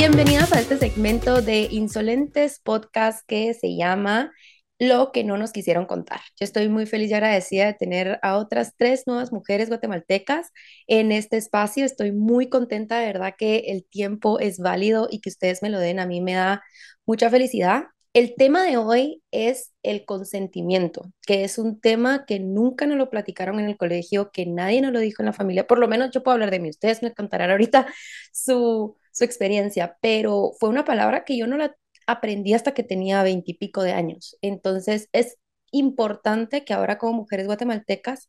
Bienvenidas a este segmento de Insolentes Podcast que se llama Lo que no nos quisieron contar. Yo estoy muy feliz y agradecida de tener a otras tres nuevas mujeres guatemaltecas en este espacio. Estoy muy contenta, de verdad que el tiempo es válido y que ustedes me lo den. A mí me da mucha felicidad. El tema de hoy es el consentimiento, que es un tema que nunca nos lo platicaron en el colegio, que nadie nos lo dijo en la familia. Por lo menos yo puedo hablar de mí. Ustedes me contarán ahorita su su experiencia, pero fue una palabra que yo no la aprendí hasta que tenía veintipico de años. Entonces es importante que ahora como mujeres guatemaltecas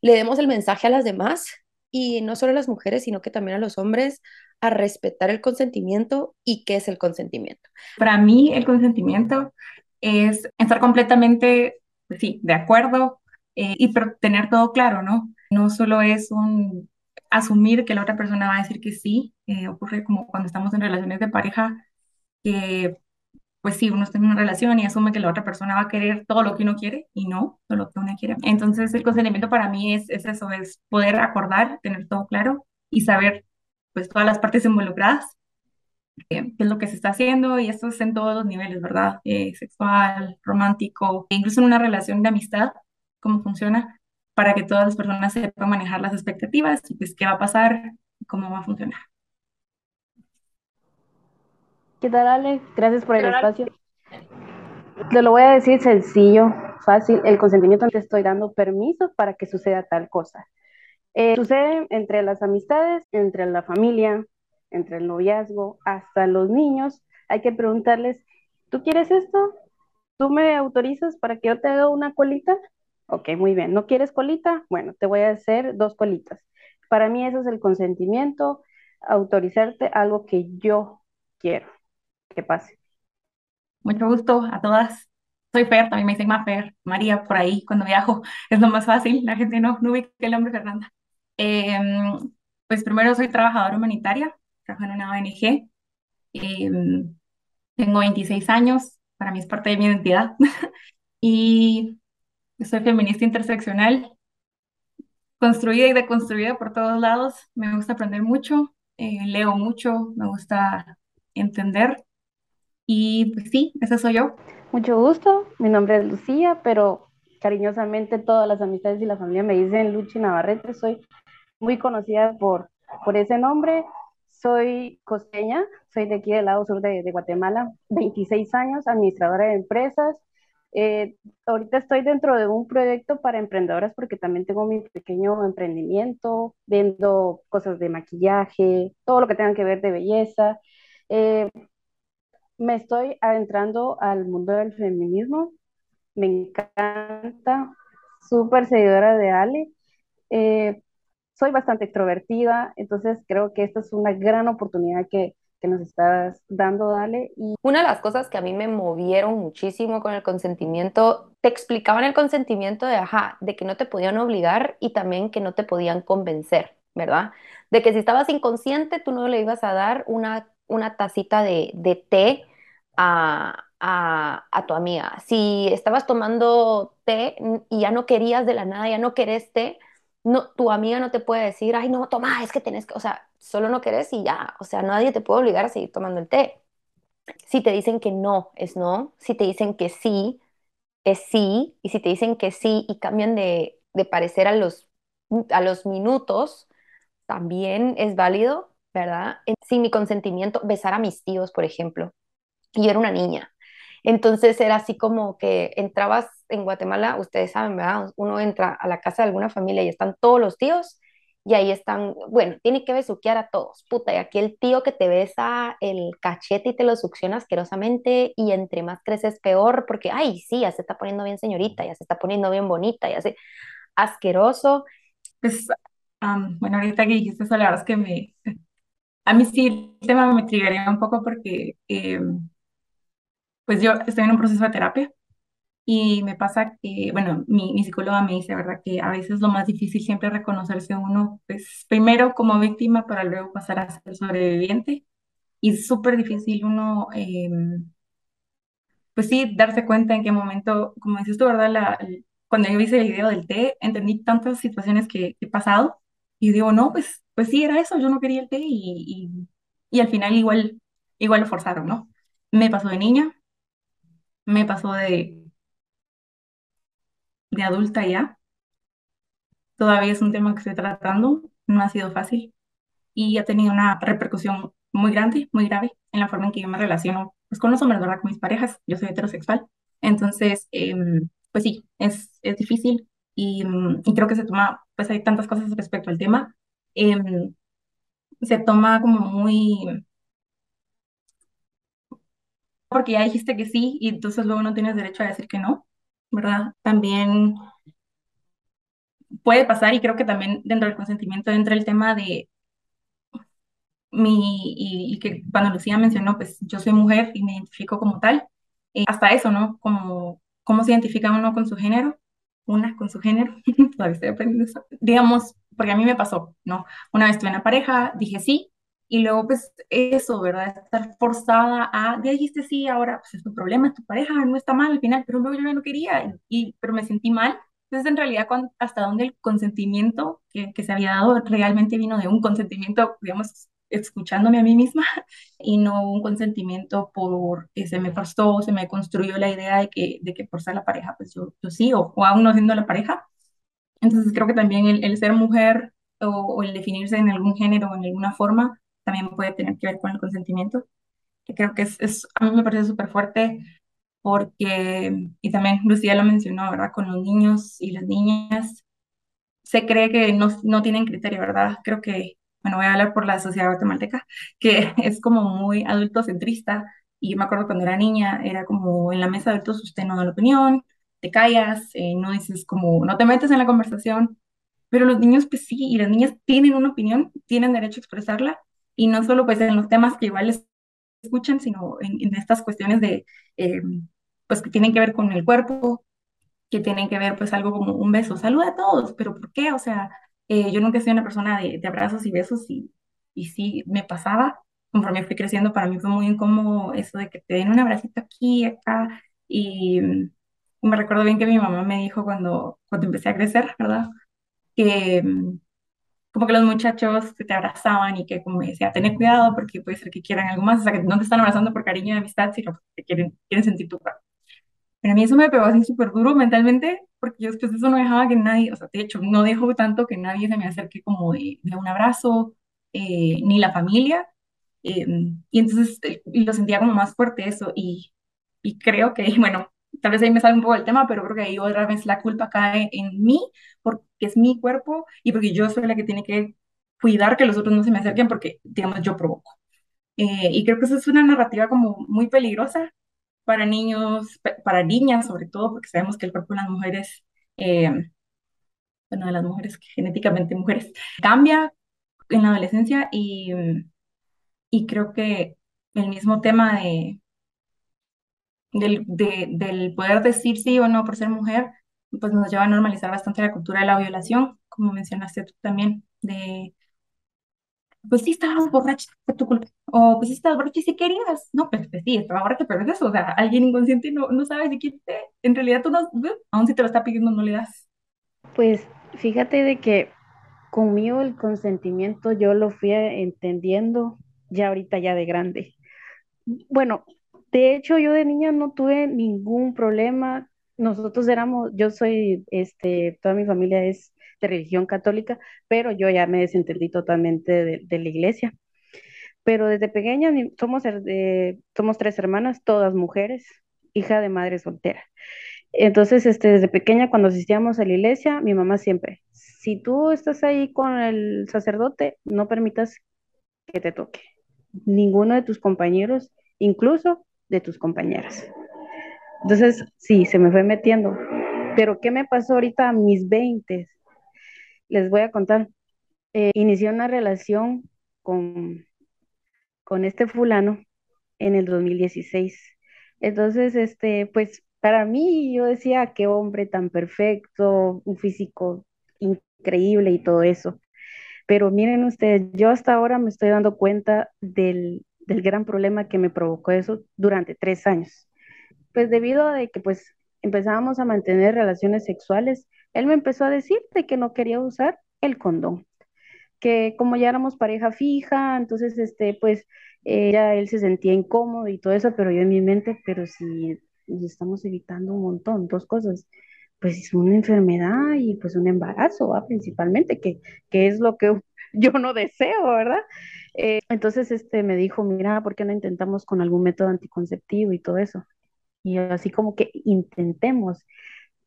le demos el mensaje a las demás y no solo a las mujeres, sino que también a los hombres a respetar el consentimiento y qué es el consentimiento. Para mí el consentimiento es estar completamente, sí, de acuerdo eh, y tener todo claro, ¿no? No solo es un asumir que la otra persona va a decir que sí. Eh, ocurre como cuando estamos en relaciones de pareja, que pues sí, uno está en una relación y asume que la otra persona va a querer todo lo que uno quiere y no todo lo que uno quiere. Entonces el consentimiento para mí es, es eso, es poder acordar, tener todo claro y saber pues todas las partes involucradas, eh, qué es lo que se está haciendo y esto es en todos los niveles, ¿verdad? Eh, sexual, romántico, e incluso en una relación de amistad, cómo funciona para que todas las personas sepan manejar las expectativas y pues qué va a pasar y cómo va a funcionar. ¿Qué tal, Ale? Gracias por el espacio. Te lo voy a decir sencillo, fácil. El consentimiento te estoy dando permiso para que suceda tal cosa. Eh, sucede entre las amistades, entre la familia, entre el noviazgo, hasta los niños. Hay que preguntarles, ¿tú quieres esto? ¿Tú me autorizas para que yo te haga una colita? Ok, muy bien. ¿No quieres colita? Bueno, te voy a hacer dos colitas. Para mí eso es el consentimiento, autorizarte algo que yo quiero que pase. Mucho gusto a todas. Soy Fer, también me dicen más Fer, María, por ahí cuando viajo es lo más fácil, la gente no, no ubica el nombre Fernanda. Em, pues primero soy trabajadora humanitaria, trabajo en una ONG, em, tengo 26 años, para mí es parte de mi identidad y soy feminista interseccional, construida y deconstruida por todos lados. Me gusta aprender mucho, eh, leo mucho, me gusta entender. Y pues sí, esa soy yo. Mucho gusto, mi nombre es Lucía, pero cariñosamente todas las amistades y la familia me dicen Luchi Navarrete. Soy muy conocida por, por ese nombre. Soy costeña, soy de aquí del lado sur de, de Guatemala, 26 años, administradora de empresas, eh, ahorita estoy dentro de un proyecto para emprendedoras porque también tengo mi pequeño emprendimiento, vendo cosas de maquillaje, todo lo que tenga que ver de belleza. Eh, me estoy adentrando al mundo del feminismo, me encanta, súper seguidora de Ale. Eh, soy bastante extrovertida, entonces creo que esta es una gran oportunidad que, que nos estás dando, Dale. Y... Una de las cosas que a mí me movieron muchísimo con el consentimiento, te explicaban el consentimiento de, ajá, de que no te podían obligar y también que no te podían convencer, ¿verdad? De que si estabas inconsciente, tú no le ibas a dar una, una tacita de, de té a, a, a, tu amiga. Si estabas tomando té y ya no querías de la nada, ya no querés té, no, tu amiga no te puede decir, ay, no, toma, es que tenés que, o sea, solo no querés y ya, o sea, nadie te puede obligar a seguir tomando el té. Si te dicen que no, es no. Si te dicen que sí, es sí. Y si te dicen que sí y cambian de, parecer a los, a los minutos, también es válido, ¿verdad? Sin mi consentimiento, besar a mis tíos, por ejemplo. Y yo era una niña. Entonces era así como que entrabas en Guatemala, ustedes saben, ¿verdad? Uno entra a la casa de alguna familia y están todos los tíos y ahí están, bueno, tiene que besuquear a todos, puta, y aquí el tío que te besa el cachete y te lo succiona asquerosamente y entre más creces peor porque, ay, sí, ya se está poniendo bien señorita, ya se está poniendo bien bonita, ya se asqueroso. Pues, bueno, ahorita que dijiste eso, la verdad es que me, a mí sí el tema me trigaría un poco porque, em, pues yo estoy en un proceso de terapia y me pasa que, bueno, mi, mi, psicóloga me dice, ¿verdad? Que a veces lo más difícil siempre es reconocerse uno, pues primero como víctima para luego pasar a ser sobreviviente. Y es súper difícil uno, em, pues sí, darse cuenta en qué momento, como dices tú, ¿verdad? La, cuando yo hice el video del té, entendí tantas situaciones que, he pasado y digo, no, pues, pues sí, era eso, yo no quería el té y, y, y al final igual igual lo forzaron, ¿no? Me pasó de niña, me pasó de, de adulta ya. Todavía es un tema que estoy tratando, no ha sido fácil y ha tenido una repercusión muy grande, muy grave en la forma en que yo me relaciono pues, con los hombres, ¿verdad? Con mis parejas. Yo soy heterosexual. Entonces, em, pues sí, es, es difícil y, mm, y, creo que se toma, pues hay tantas cosas respecto al tema. Em, se toma como muy... Porque ya dijiste que sí y entonces luego no tienes derecho a decir que no, ¿verdad? También puede pasar y creo que también dentro del consentimiento entra el tema de mi, y, que cuando Lucía mencionó, pues yo soy mujer y me identifico como tal, eh, hasta eso, ¿no? Como cómo se identifica uno con su género, una con su género, todavía estoy aprendiendo eso. Digamos, porque a mí me pasó, ¿no? Una vez tuve una pareja, dije sí, y luego pues eso, ¿verdad? Estar forzada a, ya dijiste sí, ahora pues es tu problema, es tu pareja, no está mal al final, pero luego yo no quería, y, pero me sentí mal. Entonces, en realidad, hasta dónde el consentimiento que, que se había dado realmente vino de un consentimiento, digamos, escuchándome a mí misma y no un consentimiento por que se me forzó, se me construyó la idea de que, de que por ser la pareja, pues yo, yo sí, o, o, aún no siendo la pareja. Entonces creo que también el, el ser mujer o, o, el definirse en algún género o en alguna forma también puede tener que ver con el consentimiento, que creo que es, es a mí me parece súper fuerte porque, y también Lucía lo mencionó, ¿verdad? Con los niños y las niñas, se cree que no, no tienen criterio, ¿verdad? Creo que bueno, voy a hablar por la sociedad guatemalteca, que es como muy adultocentrista. Y yo me acuerdo cuando era niña, era como en la mesa de adultos usted no da la opinión, te callas, eh, no dices como, no te metes en la conversación. Pero los niños, pues sí, y las niñas tienen una opinión, tienen derecho a expresarla, y no solo pues en los temas que igual escuchan, sino en, estas cuestiones de, eh, pues que tienen que ver con el cuerpo, que tienen que ver pues algo como un beso, saluda a todos, pero ¿por qué? O sea, eh, yo nunca soy una persona de, de, abrazos y besos y, y sí me pasaba. Conforme fui creciendo, para mí fue muy incómodo eso de que te den un abracito aquí, acá. Y, me recuerdo bien que mi mamá me dijo cuando, cuando empecé a crecer, ¿verdad? Que como que los muchachos te abrazaban y que como decía, tener cuidado porque puede ser que quieran algo más, o sea, que no te están abrazando por cariño y amistad, sino porque quieren, quieren sentir tu cuerpo. Pero a mí eso me pegó así súper duro mentalmente, porque yo después de eso no dejaba que nadie, o sea, de hecho, no dejo tanto que nadie se me acerque como de, de un abrazo, eh, ni la familia. Eh, y entonces eh, lo sentía como más fuerte eso. Y, y creo que, bueno, tal vez ahí me sale un poco el tema, pero creo que ahí otra vez la culpa cae en mí, porque es mi cuerpo y porque yo soy la que tiene que cuidar que los otros no se me acerquen porque, digamos, yo provoco. y creo que eso es una narrativa como muy peligrosa para niños, para niñas sobre todo, porque sabemos que el cuerpo de las mujeres, eh, bueno, de las mujeres genéticamente mujeres, cambia en la adolescencia y, y creo que el mismo tema de, del, de, del poder decir sí o no por ser mujer, pues nos lleva a normalizar bastante la cultura de la violación, como mencionaste tú también, de pues sí estabas borracha, fue tu culpa. O pues sí estabas borracha y si querías. No, pues, pues sí, estaba borracha, pero es eso. O sea, alguien inconsciente no, no sabe quién te. En realidad tú no, aún si te lo está pidiendo, no le das. Pues fíjate de que conmigo el consentimiento yo lo fui entendiendo ya ahorita ya de grande. Bueno, de hecho yo de niña no tuve ningún problema. Nosotros éramos, yo soy, este, toda mi familia es de religión católica, pero yo ya me desentendí totalmente de, la iglesia. Pero desde pequeña somos, somos tres hermanas, todas mujeres, hija de madre soltera. Entonces, este, desde pequeña, cuando asistíamos a la iglesia, mi mamá siempre, si tú estás ahí con el sacerdote, no permitas que te toque ninguno de tus compañeros, incluso de tus compañeras. Entonces, sí, se me fue metiendo. Pero, ¿qué me pasó ahorita a mis 20? les voy a contar. Eh, inicié una relación con, con este fulano en el 2016. Entonces, este, pues para mí yo decía, qué hombre tan perfecto, un físico increíble y todo eso. Pero miren ustedes, yo hasta ahora me estoy dando cuenta del, del gran problema que me provocó eso durante tres años. Pues debido a que pues empezábamos a mantener relaciones sexuales él me empezó a decir de que no quería usar el condón. que como ya éramos pareja fija, entonces, este, pues, eh, ya él se sentía incómodo y todo eso, pero yo en mi mente, pero si estamos evitando un montón, dos cosas, pues es una enfermedad y pues un embarazo, ¿va? principalmente, que, que es lo que yo no deseo, ¿verdad? Eh, entonces, este, me dijo, mira, ¿por qué no intentamos con algún método anticonceptivo y todo eso? Y así como que intentemos,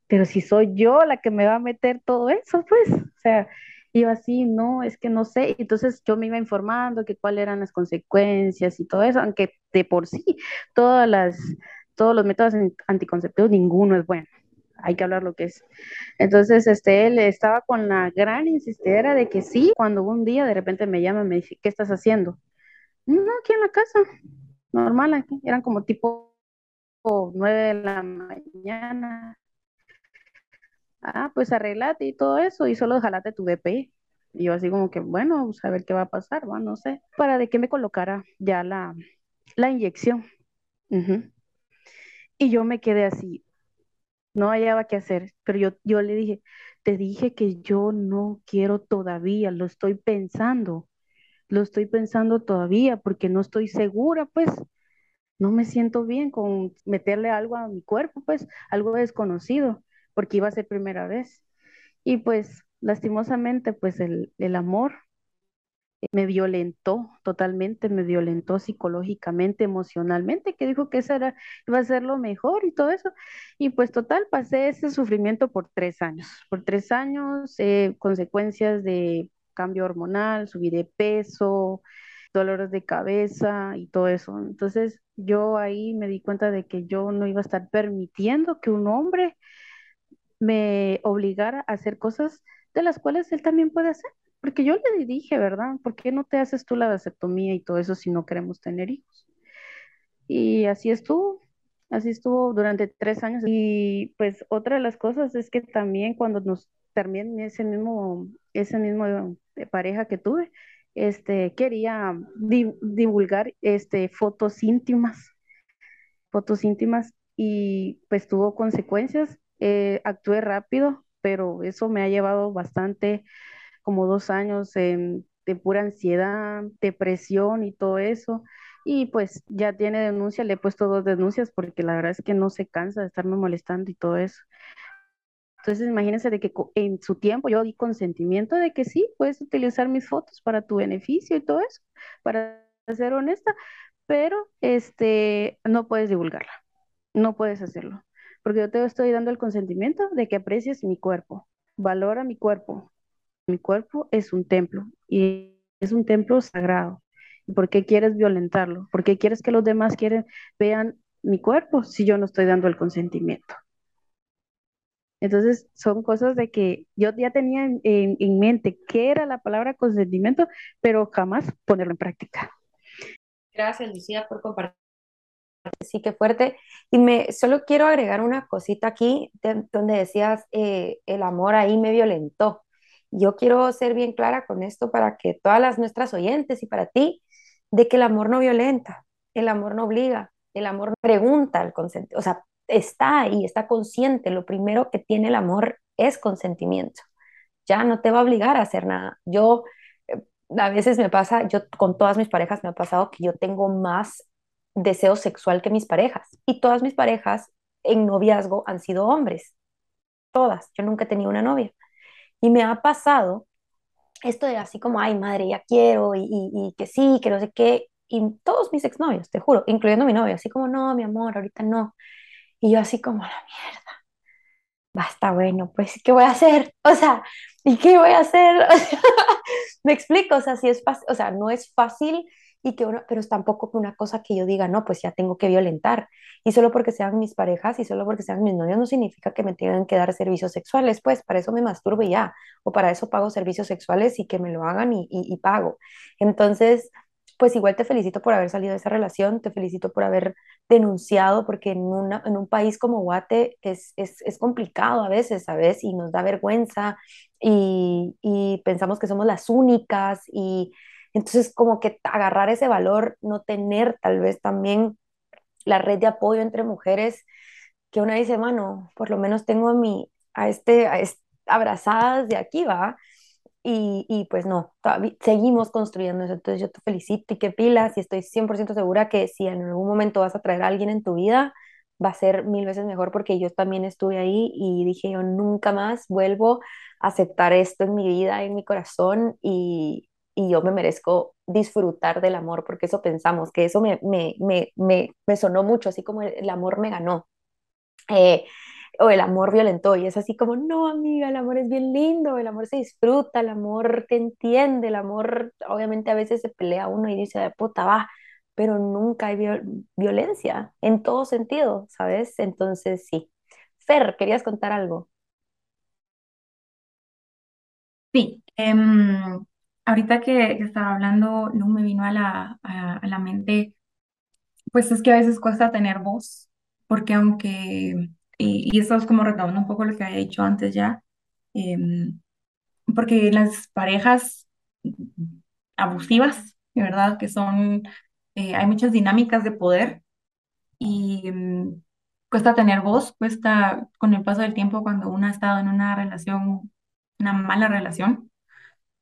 pero si soy yo la que me va a meter todo eso, pues, o sea, yo así, no, es que no sé. Entonces yo me iba informando que cuáles eran las consecuencias y todo eso, aunque de por sí todas las, todos los métodos anticonceptivos, ninguno es bueno. Hay que hablar lo que es. Entonces, este, él estaba con la gran insistera de que sí, cuando un día de repente me llama y me dice, ¿qué estás haciendo? No, aquí en la casa, normal, aquí. Eran como tipo nueve de la mañana ah, pues arreglate y todo eso y solo jalate tu DP. Y yo así como que, bueno, pues a ver qué va a pasar, va, no sé, para de que me colocara ya la, la inyección. Y yo me quedé así, no hallaba qué hacer, pero yo, yo le dije, te dije que yo no quiero todavía, lo estoy pensando, lo estoy pensando todavía porque no estoy segura, pues no me siento bien con meterle algo a mi cuerpo, pues algo desconocido porque iba a ser primera vez. Y pues lastimosamente, pues el, el amor me violentó totalmente, me violentó psicológicamente, emocionalmente, que dijo que eso era, iba a ser lo mejor y todo eso. Y pues total, pasé ese sufrimiento por tres años. Por tres años, eh, consecuencias de cambio hormonal, subí de peso, dolores de cabeza y todo eso. Entonces yo ahí me di cuenta de que yo no iba a estar permitiendo que un hombre me obligara a hacer cosas de las cuales él también puede hacer. Porque yo le dije, ¿verdad? ¿Por qué no te haces tú la vasectomía y todo eso si no queremos tener hijos? Y así estuvo, así estuvo durante tres años. Y pues otra de las cosas es que también cuando nos terminé ese mismo, ese mismo de pareja que tuve, este, quería divulgar este, fotos íntimas, fotos íntimas y pues tuvo consecuencias eh, actué rápido, pero eso me ha llevado bastante, como dos años de pura ansiedad, depresión y todo eso. Y pues ya tiene denuncia, le he puesto dos denuncias porque la verdad es que no se cansa de estarme molestando y todo eso. Entonces, imagínense de que en su tiempo yo di consentimiento de que sí, puedes utilizar mis fotos para tu beneficio y todo eso, para ser honesta, pero este, no puedes divulgarla, no puedes hacerlo porque yo te estoy dando el consentimiento de que aprecies mi cuerpo, valora mi cuerpo. Mi cuerpo es un templo y es un templo sagrado. ¿Por qué quieres violentarlo? ¿Por qué quieres que los demás quieren, vean mi cuerpo si yo no estoy dando el consentimiento? Entonces, son cosas de que yo ya tenía en, en mente qué era la palabra consentimiento, pero jamás ponerlo en práctica. Gracias, Lucía, por compartir sí que fuerte. Y me solo quiero agregar una cosita aquí donde decías eh, el amor ahí me violentó. Yo quiero ser bien clara con esto para que todas las nuestras oyentes y para ti, de que el amor no violenta, el amor no obliga, el amor pregunta al consentimiento, o sea, está ahí, está consciente. Lo primero que tiene el amor es consentimiento. Ya no te va a obligar a hacer nada. Yo eh, a veces me pasa, yo con todas mis parejas me ha pasado que yo tengo más deseo sexual que mis parejas. Y todas mis parejas en noviazgo han sido hombres. Todas. Yo nunca he tenido una novia. Y me ha pasado esto de así como, ay, madre, ya quiero, y, que sí, que no sé qué. Y todos mis exnovios, te juro, incluyendo mi novio, así como, no, mi amor, ahorita no. Y yo así como, la mierda. Basta, bueno, pues, ¿qué voy a hacer? O sea, ¿y qué voy a hacer? me explico, o sea, si es fácil, o sea, no es fácil y que uno, pero es tampoco una cosa que yo diga, no, pues ya tengo que violentar. Y solo porque sean mis parejas y solo porque sean mis novios no significa que me tengan que dar servicios sexuales, pues para eso me masturbo y ya, o para eso pago servicios sexuales y que me lo hagan y, y, pago. Entonces, pues igual te felicito por haber salido de esa relación, te felicito por haber denunciado, porque en, una, en un país como Guate es, es, es, complicado a veces, ¿sabes? Y nos da vergüenza y, y pensamos que somos las únicas y entonces, como que agarrar ese valor, no tener tal vez también la red de apoyo entre mujeres, que una dice, mano, por lo menos tengo a mi, a este, a este abrazadas de aquí, va. y, y pues no, seguimos construyendo eso. Entonces yo te felicito y qué pilas y estoy 100% segura que si en algún momento vas a traer a alguien en tu vida, va a ser mil veces mejor porque yo también estuve ahí y dije yo nunca más vuelvo a aceptar esto en mi vida, en mi corazón y, y yo me merezco disfrutar del amor porque eso pensamos, que eso me, me, me, me, me sonó mucho, así como el, amor me ganó. Eh, o el amor violentó y es así como, no, amiga, el amor es bien lindo, el amor se disfruta, el amor te entiende, el amor obviamente a veces se pelea uno y dice, puta, va, pero nunca hay viol- violencia en todo sentido, ¿sabes? Entonces, sí. Fer, ¿querías contar algo? Sí, em, ahorita que, que estaba hablando, no me vino a la, a, a la mente, pues es que a veces cuesta tener voz, porque aunque, y, y eso es como retomando un poco lo que había dicho antes ya, em, porque las parejas abusivas, de verdad, que son, eh, hay muchas dinámicas de poder y em, cuesta tener voz, cuesta con el paso del tiempo cuando uno ha estado en una relación, una mala relación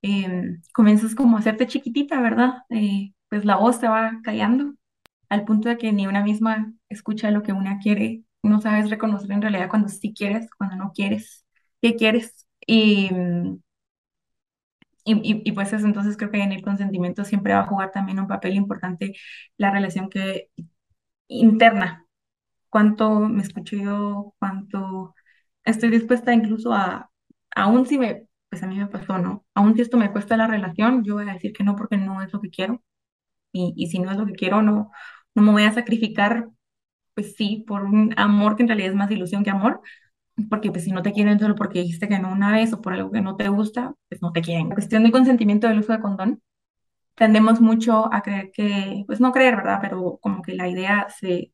eh, comienzas como a hacerte chiquitita, ¿verdad? Eh, pues la voz te va callando al punto de que ni una misma escucha lo que una quiere, no sabes reconocer en realidad cuando sí quieres, cuando no quieres, qué quieres. Y, mm, y, y- pues eso, entonces creo que en el consentimiento siempre va a jugar también un papel importante la relación que interna, cuánto me escucho yo, cuánto estoy dispuesta incluso a, aún si me, pues a mí me pasó, ¿no? Aún si esto me cuesta la relación, yo voy a decir que no porque no es lo que quiero. Y, y si no es lo que quiero, no, no me voy a sacrificar, pues sí, por un amor que en realidad es más ilusión que amor. Porque pues si no te quieren solo porque dijiste que no una vez o por algo que no te gusta, pues no te quieren. La cuestión del consentimiento del uso de condón, tendemos mucho a creer que, pues no creer, ¿verdad? Pero como que la idea se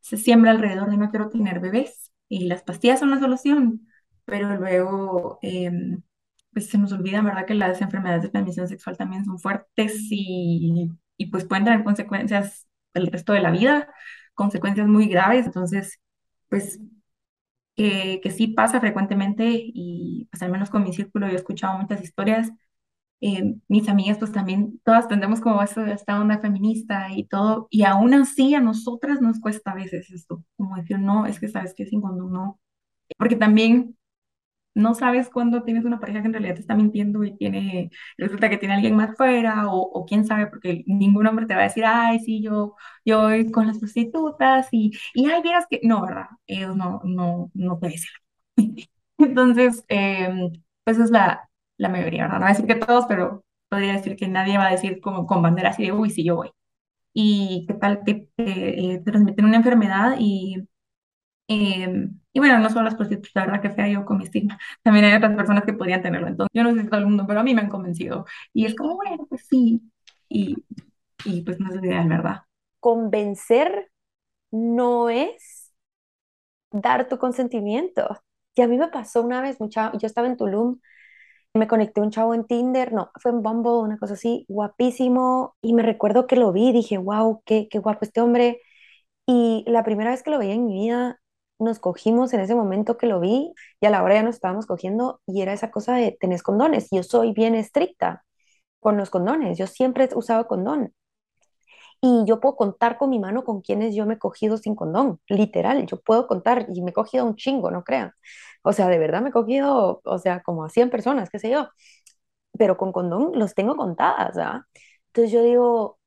se siembra alrededor de no quiero tener bebés y las pastillas son la solución, pero luego em, pues se nos olvida, ¿verdad? Que las enfermedades de transmisión sexual también son fuertes y, y pues pueden tener consecuencias el resto de la vida, consecuencias muy graves, entonces pues que, que sí pasa frecuentemente y pues al menos con mi círculo yo he escuchado muchas historias. Eh, mis amigas pues también todas tendemos como eso, esta onda feminista y todo, y aún así a nosotras nos cuesta a veces esto, como decir, no, es que sabes que sin condón no, porque también no sabes cuándo tienes una pareja que en realidad te está mintiendo y tiene, resulta que tiene alguien más fuera, o, o quién sabe, porque ningún hombre te va a decir, ay, sí, yo, yo voy con las prostitutas y, y ay, vieras que, no, ¿verdad? Ellos no, no, no te dicen. Entonces, eh, pues es la, la mayoría, ¿verdad? No voy a decir que todos, pero podría decir que nadie va a decir como con bandera así de, uy, sí, yo voy. Y qué tal te, te, eh, transmiten una enfermedad y, eh, y bueno, no solo las prostitutas, la verdad que fea yo con mi estigma. También hay otras personas que podrían tenerlo. Entonces, yo no sé si todo el mundo, pero a mí me han convencido. Y es como, bueno, pues sí. Y, y pues no es ideal, ¿verdad? Convencer no es dar tu consentimiento. Y a mí me pasó una vez, mucha, yo estaba en Tulum, me conecté a un chavo en Tinder, no, fue en Bumble, una cosa así, guapísimo, y me recuerdo que lo vi, dije, wow, qué, qué guapo este hombre. Y la primera vez que lo veía en mi vida, nos cogimos en ese momento que lo vi, y a la hora ya nos estábamos cogiendo, y era esa cosa de, tenés condones, yo soy bien estricta con los condones, yo siempre he usado condón. Y yo puedo contar con mi mano con quienes yo me he cogido sin condón, literal, yo puedo contar y me he cogido un chingo, no crean. O sea, de verdad me he cogido, o sea, como a 100 personas, qué sé yo, pero con condón los tengo contadas, ¿ah? Entonces yo digo,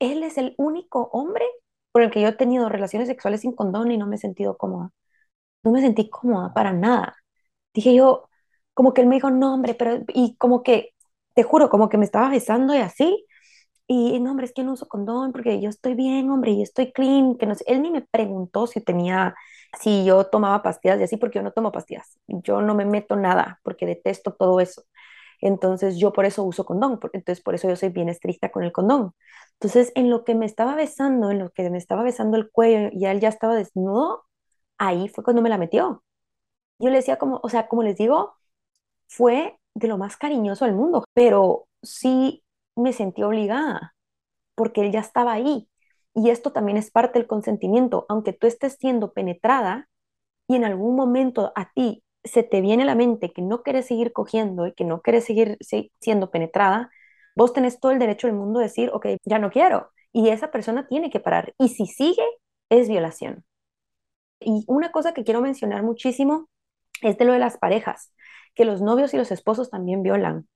él es el único hombre por el que yo he tenido relaciones sexuales sin condón y no me he sentido cómoda. No me sentí cómoda para nada. Dije yo, como que él me dijo, no, hombre, pero, y como que, te juro, como que me estaba besando y así. Y no, hombre, es que no uso condón porque yo estoy bien, hombre, y estoy clean, que no sé. Él ni me preguntó si tenía, si yo tomaba pastillas y así, porque yo no tomo pastillas. Yo no me meto nada porque detesto todo eso. Entonces yo por eso uso condón, por- entonces por eso yo soy bien estricta con el condón. Entonces en lo que me estaba besando, en lo que me estaba besando el cuello y él ya estaba desnudo, ahí fue cuando me la metió. Yo le decía como, o sea, como les digo, fue de lo más cariñoso del mundo, pero sí me sentí obligada porque él ya estaba ahí. Y esto también es parte del consentimiento, aunque tú estés siendo penetrada y en algún momento a ti se te viene a la mente que no quieres seguir cogiendo y que no quieres seguir siendo penetrada, vos tenés todo el derecho del mundo de decir, ok, ya no quiero. Y esa persona tiene que parar. Y si sigue, es violación. Y una cosa que quiero mencionar muchísimo es de lo de las parejas, que los novios y los esposos también violan,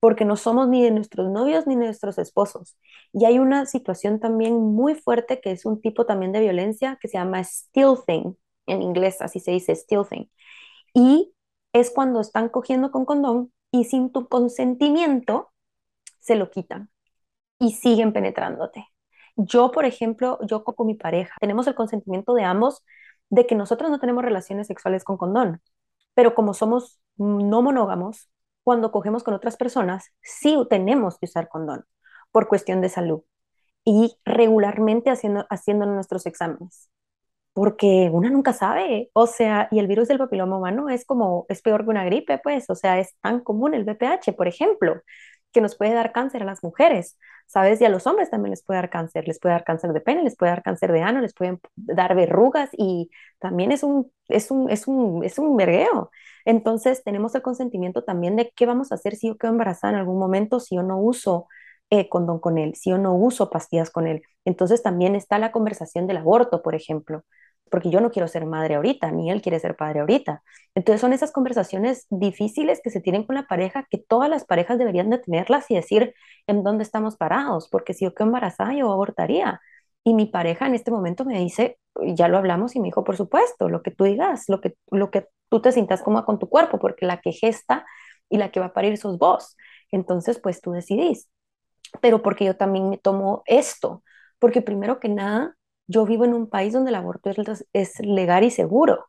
porque no somos ni de nuestros novios ni nuestros esposos. Y hay una situación también muy fuerte que es un tipo también de violencia que se llama stealthing, en inglés así se dice stealthing. Y es cuando están cogiendo con condón y sin tu consentimiento se lo quitan y siguen penetrándote. Yo, por ejemplo, yo con mi pareja, tenemos el consentimiento de ambos de que nosotros no tenemos relaciones sexuales con condón, pero como somos no monógamos, cuando cogemos con otras personas, sí tenemos que usar condón por cuestión de salud y regularmente haciendo, haciendo nuestros exámenes porque una nunca sabe, o sea, y el virus del papiloma humano es como, es peor que una gripe, pues, o sea, es tan común el VPH, por ejemplo, que nos puede dar cáncer a las mujeres, ¿sabes? Y a los hombres también les puede dar cáncer, les puede dar cáncer de pene, les puede dar cáncer de ano, les pueden dar verrugas y también es un, es un, es un, es un vergueo. Entonces, tenemos el consentimiento también de qué vamos a hacer si yo quedo embarazada en algún momento, si yo no uso eh, condón con él, si yo no uso pastillas con él. Entonces, también está la conversación del aborto, por ejemplo porque yo no quiero ser madre ahorita, ni él quiere ser padre ahorita. Entonces son esas conversaciones difíciles que se tienen con la pareja, que todas las parejas deberían de tenerlas y decir en dónde estamos parados, porque si yo quedo embarazada, yo abortaría. Y mi pareja en este momento me dice, ya lo hablamos y me dijo, por supuesto, lo que tú digas, lo que, lo que tú te sientas cómoda con tu cuerpo, porque la que gesta y la que va a parir sos vos. Entonces, pues tú decidís. Pero porque yo también me tomo esto, porque primero que nada, yo vivo en un país donde el aborto es, legal y seguro.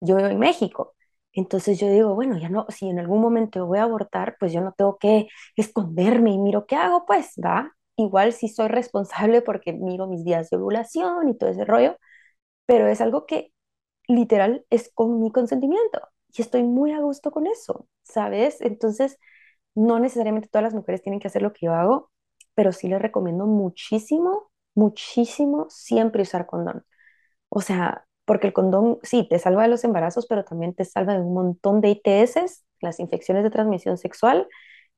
Yo vivo en México. Entonces yo digo, bueno, ya no, si en algún momento voy a abortar, pues yo no tengo que esconderme y miro qué hago, pues, va. Igual si soy responsable porque miro mis días de ovulación y todo ese rollo, pero es algo que literal es con mi consentimiento y estoy muy a gusto con eso, ¿sabes? Entonces, no necesariamente todas las mujeres tienen que hacer lo que yo hago, pero sí les recomiendo muchísimo muchísimo siempre usar condón. O sea, porque el condón sí te salva de los embarazos, pero también te salva de un montón de ITS, las infecciones de transmisión sexual,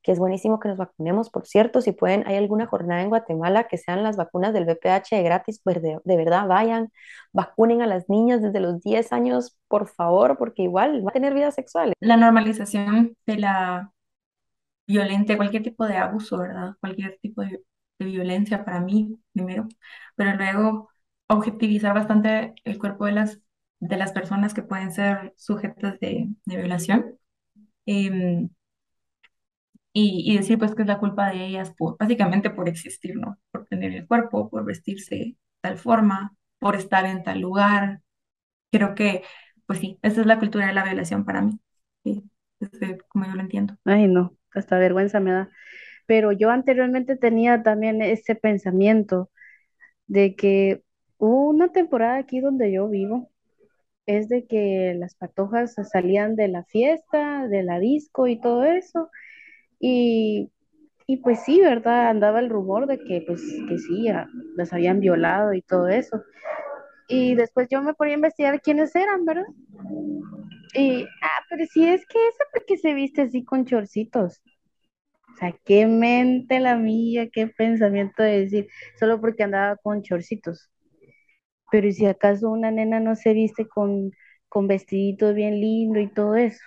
que es buenísimo que nos vacunemos, por cierto, si pueden, hay alguna jornada en Guatemala que sean las vacunas del VPH gratis, pues de, de, verdad vayan, vacunen a las niñas desde los 10 años, por favor, porque igual va a tener vida sexual. La normalización de la violenta, cualquier tipo de abuso, ¿verdad? Cualquier tipo de de violencia para mí, primero, pero luego objetivizar bastante el cuerpo de las, de las personas que pueden ser sujetas de, de violación. Em, y, y, decir pues que es la culpa de ellas por, básicamente por existir, ¿no? Por tener el cuerpo, por vestirse tal forma, por estar en tal lugar. Creo que, pues sí, esa es la cultura de la violación para mí, sí, como yo lo entiendo. Ay, no, hasta vergüenza me da pero yo anteriormente tenía también ese pensamiento de que hubo una temporada aquí donde yo vivo, es de que las patojas salían de la fiesta, de la disco y todo eso, y, y pues sí, ¿verdad? Andaba el rumor de que pues que sí, las habían violado y todo eso. Y después yo me ponía a investigar quiénes eran, ¿verdad? Y, ah, pero sí es que esa porque se viste así con chorcitos. O sea, qué mente la mía, qué pensamiento de decir, solo porque andaba con chorcitos. Pero si acaso una nena no se viste con, con vestiditos bien lindo y todo eso?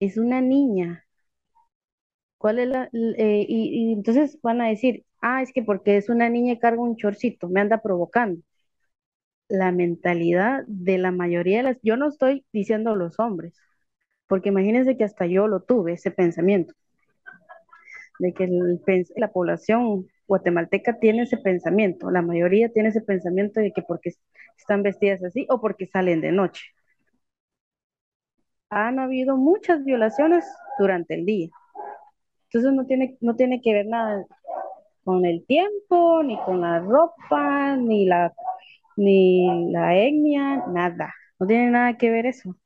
Es una niña. ¿Cuál es la...? Eh, y, y, entonces van a decir, ah, es que porque es una niña y carga un chorcito, me anda provocando. La mentalidad de la mayoría de las... Yo no estoy diciendo los hombres, porque imagínense que hasta yo lo tuve, ese pensamiento de que la población guatemalteca tiene ese pensamiento, la mayoría tiene ese pensamiento de que porque están vestidas así o porque salen de noche. Han habido muchas violaciones durante el día. Entonces no tiene, no tiene que ver nada con el tiempo, ni con la ropa, ni la, ni la etnia, nada. No tiene nada que ver eso.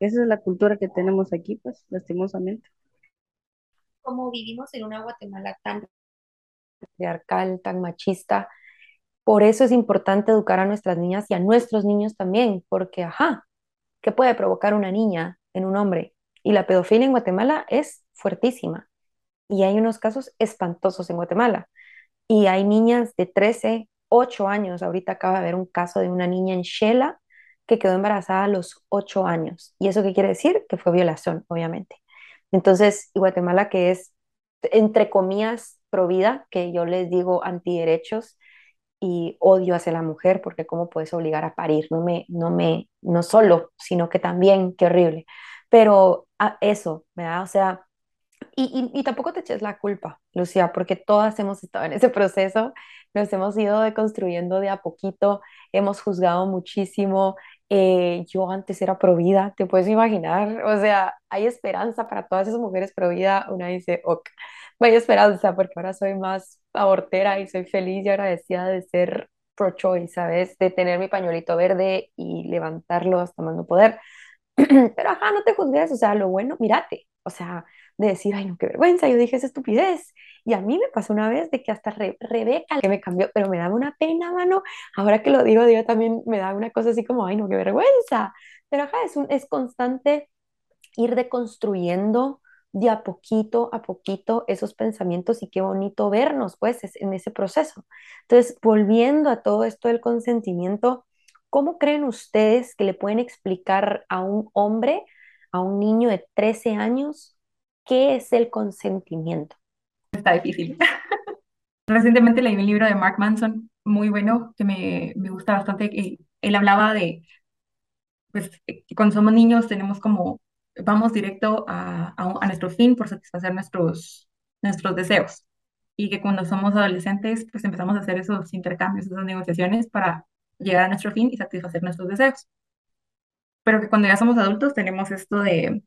Esa es la cultura que tenemos aquí, pues, lastimosamente como vivimos en una Guatemala tan patriarcal, tan machista, por eso es importante educar a nuestras niñas y a nuestros niños también, porque, ajá, que puede provocar una niña en un hombre. Y la pedofilia en Guatemala es fuertísima. Y hay unos casos espantosos en Guatemala. Y hay niñas de 13, 8 años. Ahorita acaba de haber un caso de una niña en Shela que quedó embarazada a los 8 años. ¿Y eso qué quiere decir? Que fue violación, obviamente. Entonces, Guatemala, que es, entre comillas, provida, que yo les digo antiderechos y odio hacia la mujer, porque cómo puedes obligar a parir, no me, no me, no solo, sino que también, qué horrible. Pero a ah, eso, ¿verdad? O sea, y, y, tampoco te eches la culpa, Lucía, porque todas hemos estado en ese proceso, nos hemos ido deconstruyendo de a poquito, hemos juzgado muchísimo. Eh, yo antes era provida, te puedes imaginar, o sea, hay esperanza para todas esas mujeres provida. Una dice, ok, no hay esperanza porque ahora soy más abortera y soy feliz y agradecida de ser pro-choice, ¿sabes? De tener mi pañuelito verde y levantarlo hasta más no poder. Pero ajá, no te juzgues, o sea, lo bueno, mírate, o sea, de decir, ay, no, qué vergüenza, yo dije esa estupidez. Y a mí me pasó una vez de que hasta Rebeca, que me cambió, pero me daba una pena, mano. Ahora que lo digo, digo también me da una cosa así como, ay, no, qué vergüenza. Pero ajá, es, un, es constante ir deconstruyendo de a poquito a poquito esos pensamientos y qué bonito vernos, pues, en ese proceso. Entonces, volviendo a todo esto del consentimiento, ¿cómo creen ustedes que le pueden explicar a un hombre, a un niño de 13 años, ¿Qué es el consentimiento? Está difícil. Recientemente leí un libro de Mark Manson, muy bueno, que me, me gusta bastante. Él, hablaba de, pues, cuando somos niños tenemos como, vamos directo a, a, nuestro fin por satisfacer nuestros, nuestros deseos. Y que cuando somos adolescentes, pues empezamos a hacer esos intercambios, esas negociaciones para llegar a nuestro fin y satisfacer nuestros deseos. Pero que cuando ya somos adultos tenemos esto de,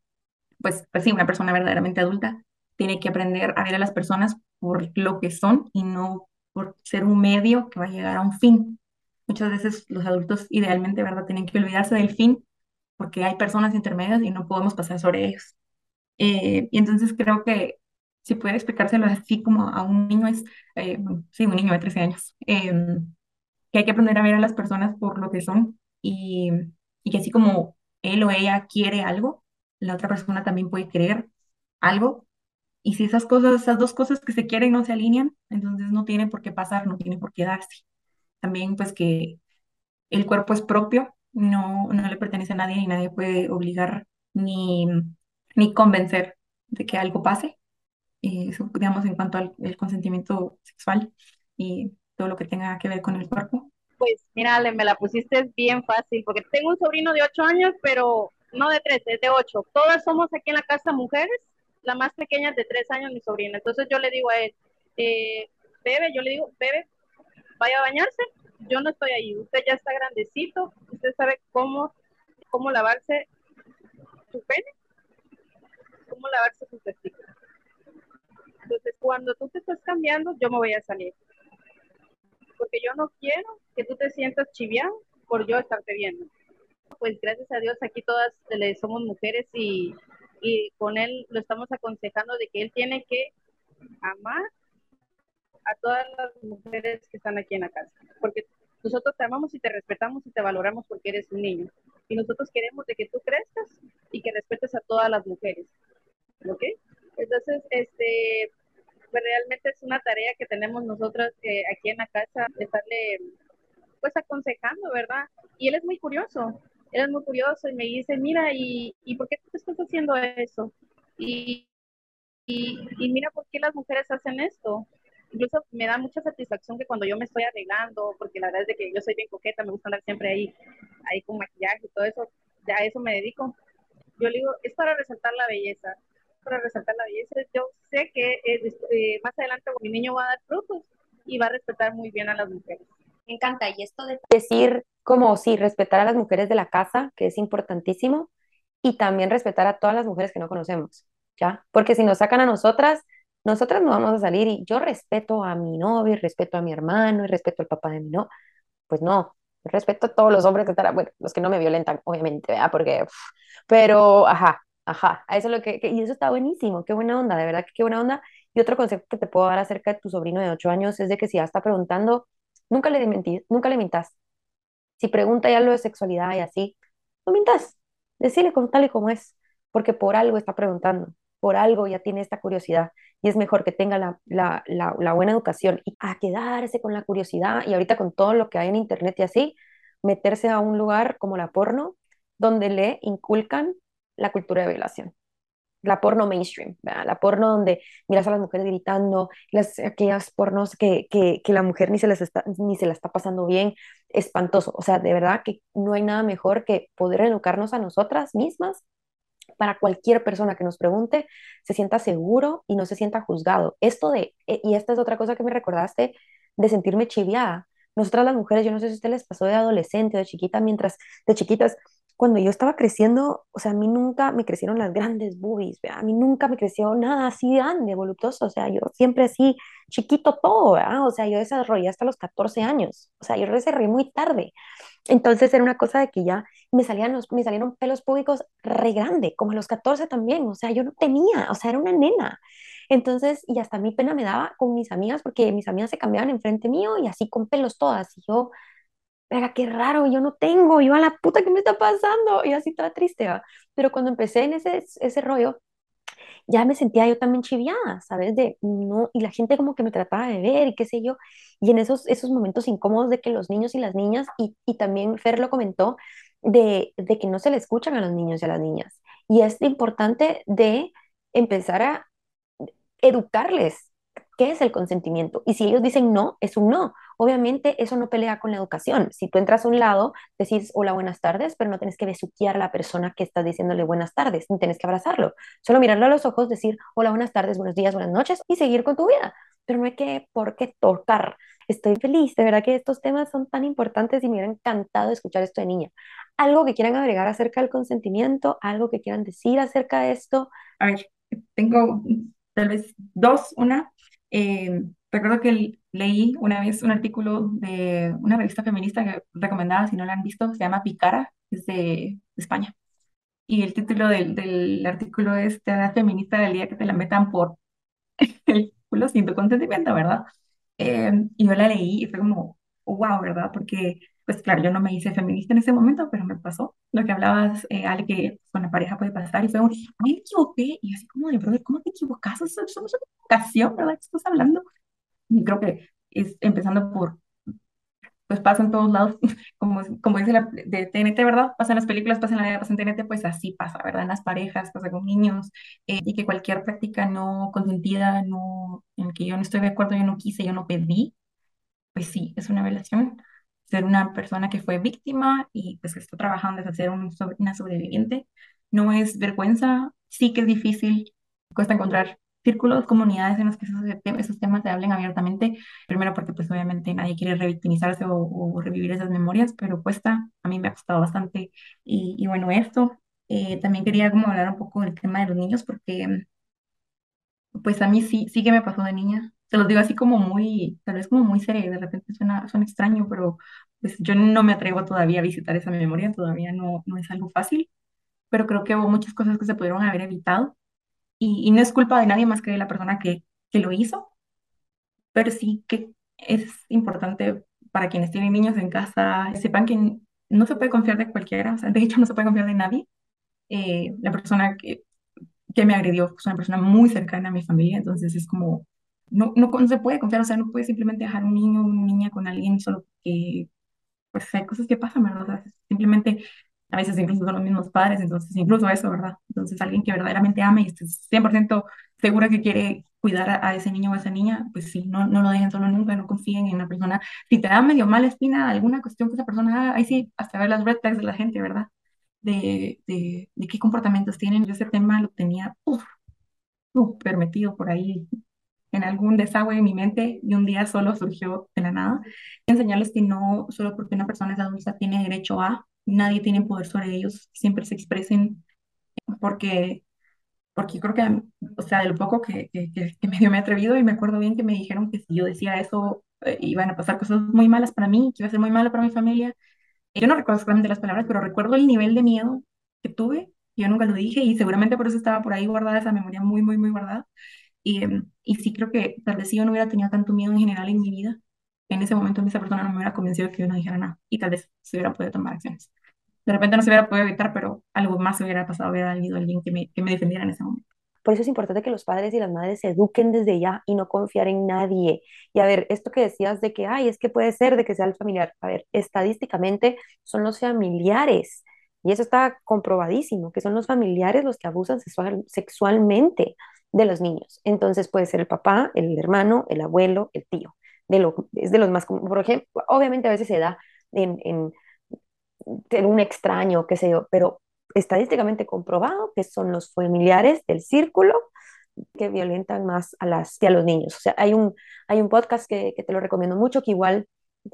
pues, pues sí, una persona verdaderamente adulta tiene que aprender a ver a las personas por lo que son y no por ser un medio que va a llegar a un fin. Muchas veces los adultos idealmente, ¿verdad?, tienen que olvidarse del fin porque hay personas intermedias y no podemos pasar sobre ellos. Eh, y entonces creo que si puede explicárselo así como a un niño es, eh, sí, un niño de 13 años, em, que hay que aprender a ver a las personas por lo que son y, y que así como él o ella quiere algo, la otra persona también puede querer algo. Y si esas cosas, esas dos cosas que se quieren no se alinean, entonces no tiene por qué pasar, no tiene por qué darse. También pues que el cuerpo es propio, no, no le pertenece a nadie y nadie puede obligar ni, ni convencer de que algo pase. eso, digamos, en cuanto al consentimiento sexual y todo lo que tenga que ver con el cuerpo. Pues mira, me la pusiste bien fácil, porque tengo un sobrino de 8 años, pero no de tres, es de ocho. Todas somos aquí en la casa mujeres, la más pequeña de tres años, mi sobrina. Entonces yo le digo a él, eh, bebe, yo le digo, bebe, vaya a bañarse, yo no estoy ahí, usted ya está grandecito, usted sabe cómo, cómo lavarse su pene, cómo lavarse su testículos. Entonces, cuando tú te estás cambiando, yo me voy a salir. Porque yo no quiero que tú te sientas chiviado por yo estarte viendo pues gracias a Dios aquí todas somos mujeres y, y con él lo estamos aconsejando de que él tiene que amar a todas las mujeres que están aquí en la casa, porque nosotros te amamos y te respetamos y te valoramos porque eres un niño. Y nosotros queremos de que tú crezcas y que respetes a todas las mujeres. ¿Ok? Entonces, este, pues realmente es una tarea que tenemos nosotras eh, aquí en la casa, estarle pues aconsejando, ¿verdad? Y él es muy curioso es muy curioso y me dice, mira, ¿y, y por qué tú estás haciendo eso? Y, y, y, mira por qué las mujeres hacen esto. Incluso me da mucha satisfacción que cuando yo me estoy arreglando, porque la verdad es de que yo soy bien coqueta, me gusta andar siempre ahí, ahí con maquillaje y todo eso, ya a eso me dedico. Yo le digo, es para resaltar la belleza, para resaltar la belleza. Yo sé que eh, eh, más adelante mi niño va a dar frutos y va a respetar muy bien a las mujeres. Me encanta. Y esto de decir como sí, respetar a las mujeres de la casa, que es importantísimo, y también respetar a todas las mujeres que no conocemos, ¿ya? Porque si nos sacan a nosotras, nosotras no vamos a salir y yo respeto a mi novio, y respeto a mi hermano, y respeto al papá de mi no, pues no, respeto a todos los hombres que están, bueno, los que no me violentan, obviamente, ¿verdad? Porque, pero, ajá, ajá, eso es lo que, y eso está buenísimo, qué buena onda, de verdad que qué buena onda. Y otro concepto que te puedo dar acerca de tu sobrino de 8 años es de que si ya está preguntando, Nunca le, mentí, nunca le mintas. Si pregunta ya lo de sexualidad y así, no mintas. decirle como tal y como es, porque por algo está preguntando, por algo ya tiene esta curiosidad y es mejor que tenga la, la, la, la buena educación y a quedarse con la curiosidad y ahorita con todo lo que hay en internet y así, meterse a un lugar como la porno, donde le inculcan la cultura de violación la porno mainstream, ¿verdad? la porno donde miras a las mujeres gritando, las, aquellas pornos que, que, que la mujer ni se, les está, ni se la está pasando bien, espantoso. O sea, de verdad que no hay nada mejor que poder educarnos a nosotras mismas para cualquier persona que nos pregunte, se sienta seguro y no se sienta juzgado. Esto de, eh, y esta es otra cosa que me recordaste, de sentirme chiviada. Nosotras las mujeres, yo no sé si a ustedes les pasó de adolescente o de chiquita, mientras de chiquitas, cuando yo estaba creciendo, o sea, a mí nunca me crecieron las grandes boobies, ¿verdad? a mí nunca me creció nada así grande, voluptuoso, o sea, yo siempre así chiquito todo, ¿verdad? O sea, yo desarrollé hasta los 14 años, o sea, yo desarrollé muy tarde. Entonces era una cosa de que ya me salían los, me salieron pelos públicos re grande, como a los 14 también, o sea, yo no tenía, o sea, era una nena. Entonces, y hasta mi pena me daba con mis amigas, porque mis amigas se cambiaban enfrente mío y así con pelos todas, y yo, Venga, qué raro, yo no tengo, yo a la puta que me está pasando, y así estaba triste, ¿va? Pero cuando empecé en ese, ese rollo, ya me sentía yo también chiviada, ¿sabes? De no, y la gente como que me trataba de ver y qué sé yo, y en esos, esos momentos incómodos de que los niños y las niñas, y, y también Fer lo comentó, de, de que no se le escuchan a los niños y a las niñas. Y es importante de empezar a educarles qué es el consentimiento. Y si ellos dicen no, es un no. Obviamente eso no pelea con la educación. Si tú entras a un lado, decís hola, buenas tardes, pero no tienes que besuquear a la persona que estás diciéndole buenas tardes, ni tienes que abrazarlo. Solo mirarlo a los ojos, decir hola, buenas tardes, buenos días, buenas noches y seguir con tu vida. Pero no hay que por qué tocar. Estoy feliz, de verdad que estos temas son tan importantes y me hubiera encantado escuchar esto de niña. ¿Algo que quieran agregar acerca del consentimiento? ¿Algo que quieran decir acerca de esto? A ver, tengo tal vez dos. Una, eh, recuerdo que leí una vez un artículo de una revista feminista que recomendaba, si no la han visto, se llama Picara, es de España. Y el título del, del artículo es Te da feminista del día que te la metan por el culo sin tu consentimiento, ¿verdad? Eh, y yo la leí y fue como, wow, ¿verdad? Porque, pues claro, yo no me hice feminista en ese momento, pero me pasó lo que hablabas, eh, Ale, que con la pareja puede pasar, y fue un, me equivoqué, y así como de, brother, ¿cómo te equivocas? Somos una equivocación, ¿verdad? ¿Qué estás hablando? Y creo que es empezando por, pues pasa en todos lados, como, como dice la de TNT, ¿verdad? Pasa en las películas, pasa en la vida, pasa en TNT, pues así pasa, ¿verdad? En las parejas, pasa con niños, eh, y que cualquier práctica no consentida, no, en que yo no estoy de acuerdo, yo no quise, yo no pedí, pues sí, es una violación. Ser una persona que fue víctima y pues que está trabajando es ser un, una sobreviviente, no es vergüenza, sí que es difícil, cuesta encontrar círculos, comunidades en los que esos, esos, temas se hablen abiertamente, primero porque pues obviamente nadie quiere revictimizarse o, o, revivir esas memorias, pero cuesta, a mí me ha costado bastante. Y, y bueno, esto, eh, también quería como hablar un poco del tema de los niños porque pues a mí sí, sí que me pasó de niña, se los digo así como muy, tal vez como muy serio, de repente suena, suena extraño, pero pues yo no me atrevo todavía a visitar esa memoria, todavía no, no es algo fácil, pero creo que hubo muchas cosas que se pudieron haber evitado y, y no es culpa de nadie más que de la persona que, que lo hizo, pero sí que es importante para quienes tienen niños en casa, sepan que no se puede confiar de cualquiera, o sea, de hecho no se puede confiar de nadie. Eh, la persona que, que me agredió es una persona muy cercana a mi familia, entonces es como, no, no, no se puede confiar, o sea, no puede simplemente dejar un niño o una niña con alguien solo que, pues hay cosas que pasan, ¿verdad? O sea, simplemente a veces incluso son los mismos padres, entonces incluso eso, ¿verdad? Entonces alguien que verdaderamente ama y esté 100% segura que quiere cuidar a, ese niño o a esa niña, pues sí, no, no lo dejen solo nunca, no confíen en la persona. Si te da medio mala espina alguna cuestión que esa persona haga, ahí sí, hasta ver las red flags de la gente, ¿verdad? De, de, de qué comportamientos tienen. Yo ese tema lo tenía, uff, permitido por ahí en algún desagüe de mi mente y un día solo surgió de la nada. Enseñarles que no solo porque una persona es adulta tiene derecho a, nadie tiene poder sobre ellos, siempre se expresen, porque, porque creo que, o sea, de lo poco que, que, que medio me he atrevido y me acuerdo bien que me dijeron que si yo decía eso eh, iban a pasar cosas muy malas para mí, que iba a ser muy malo para mi familia. Yo no recuerdo exactamente las palabras, pero recuerdo el nivel de miedo que tuve. Yo nunca lo dije y seguramente por eso estaba por ahí guardada esa memoria muy, muy, muy guardada. Y, y sí creo que tal vez si yo no hubiera tenido tanto miedo en general en mi vida, en ese momento esa persona no me hubiera convencido que yo no dijera nada y tal vez se hubiera podido tomar acciones. de repente no se hubiera podido evitar, pero algo más hubiera pasado, hubiera habido alguien que me, que me defendiera en ese momento. Por eso es importante que los padres y las madres se eduquen desde ya y no confiar en nadie. Y a ver, esto que decías de que, ay, es que puede ser de que sea el familiar. A ver, estadísticamente son los familiares. Y eso está comprobadísimo, que son los familiares los que abusan sexual, sexualmente de los niños. Entonces puede ser el papá, el hermano, el abuelo, el tío. De lo, es de los más comunes. Por ejemplo, obviamente a veces se da en, en, un extraño, qué sé yo, pero estadísticamente comprobado que son los familiares del círculo que violentan más a, las, a los niños. O sea, hay un, hay un podcast que, que te lo recomiendo mucho, que igual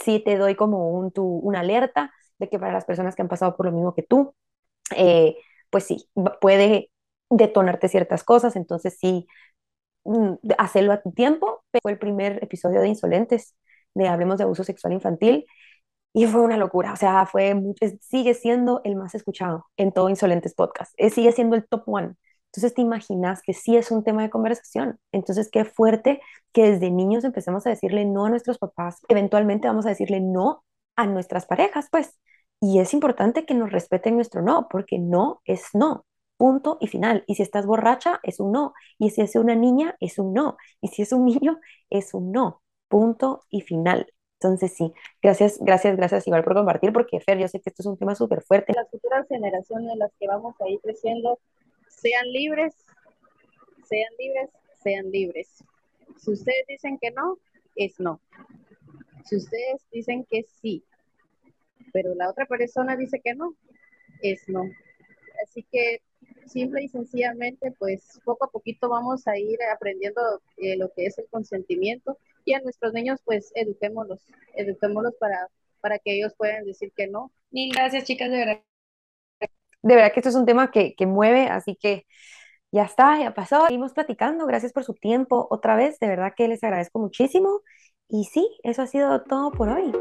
sí te doy como un, tu, una alerta de que para las personas que han pasado por lo mismo que tú, eh, pues sí, puede detonarte ciertas cosas, entonces sí, mm, hacerlo a tu tiempo. Fue el primer episodio de Insolentes, de Hablemos de Abuso Sexual Infantil, y fue una locura, o sea, fue sigue siendo el más escuchado en todo Insolentes Podcast, sigue siendo el top one. Entonces te imaginas que sí es un tema de conversación. Entonces qué fuerte que desde niños empecemos a decirle no a nuestros papás, eventualmente vamos a decirle no a nuestras parejas, pues. Y es importante que nos respeten nuestro no, porque no es no, punto y final. Y si estás borracha, es un no. Y si es una niña, es un no. Y si es un niño, es un no, punto y final. Entonces, sí, gracias, gracias, gracias igual por compartir, porque Fer, yo sé que esto es un tema súper fuerte. Las futuras generaciones, las que vamos a ir creciendo, sean libres, sean libres, sean libres. Si ustedes dicen que no, es no. Si ustedes dicen que sí, pero la otra persona dice que no, es no. Así que simple y sencillamente, pues poco a poquito vamos a ir aprendiendo eh, lo que es el consentimiento y a nuestros niños, pues eduquémoslos, eduquémoslos para, para que ellos puedan decir que no. Mil gracias, chicas, de verdad. De verdad que esto es un tema que, que mueve, así que ya está, ya pasó. Seguimos platicando, gracias por su tiempo otra vez, de verdad que les agradezco muchísimo. Y sí, eso ha sido todo por hoy.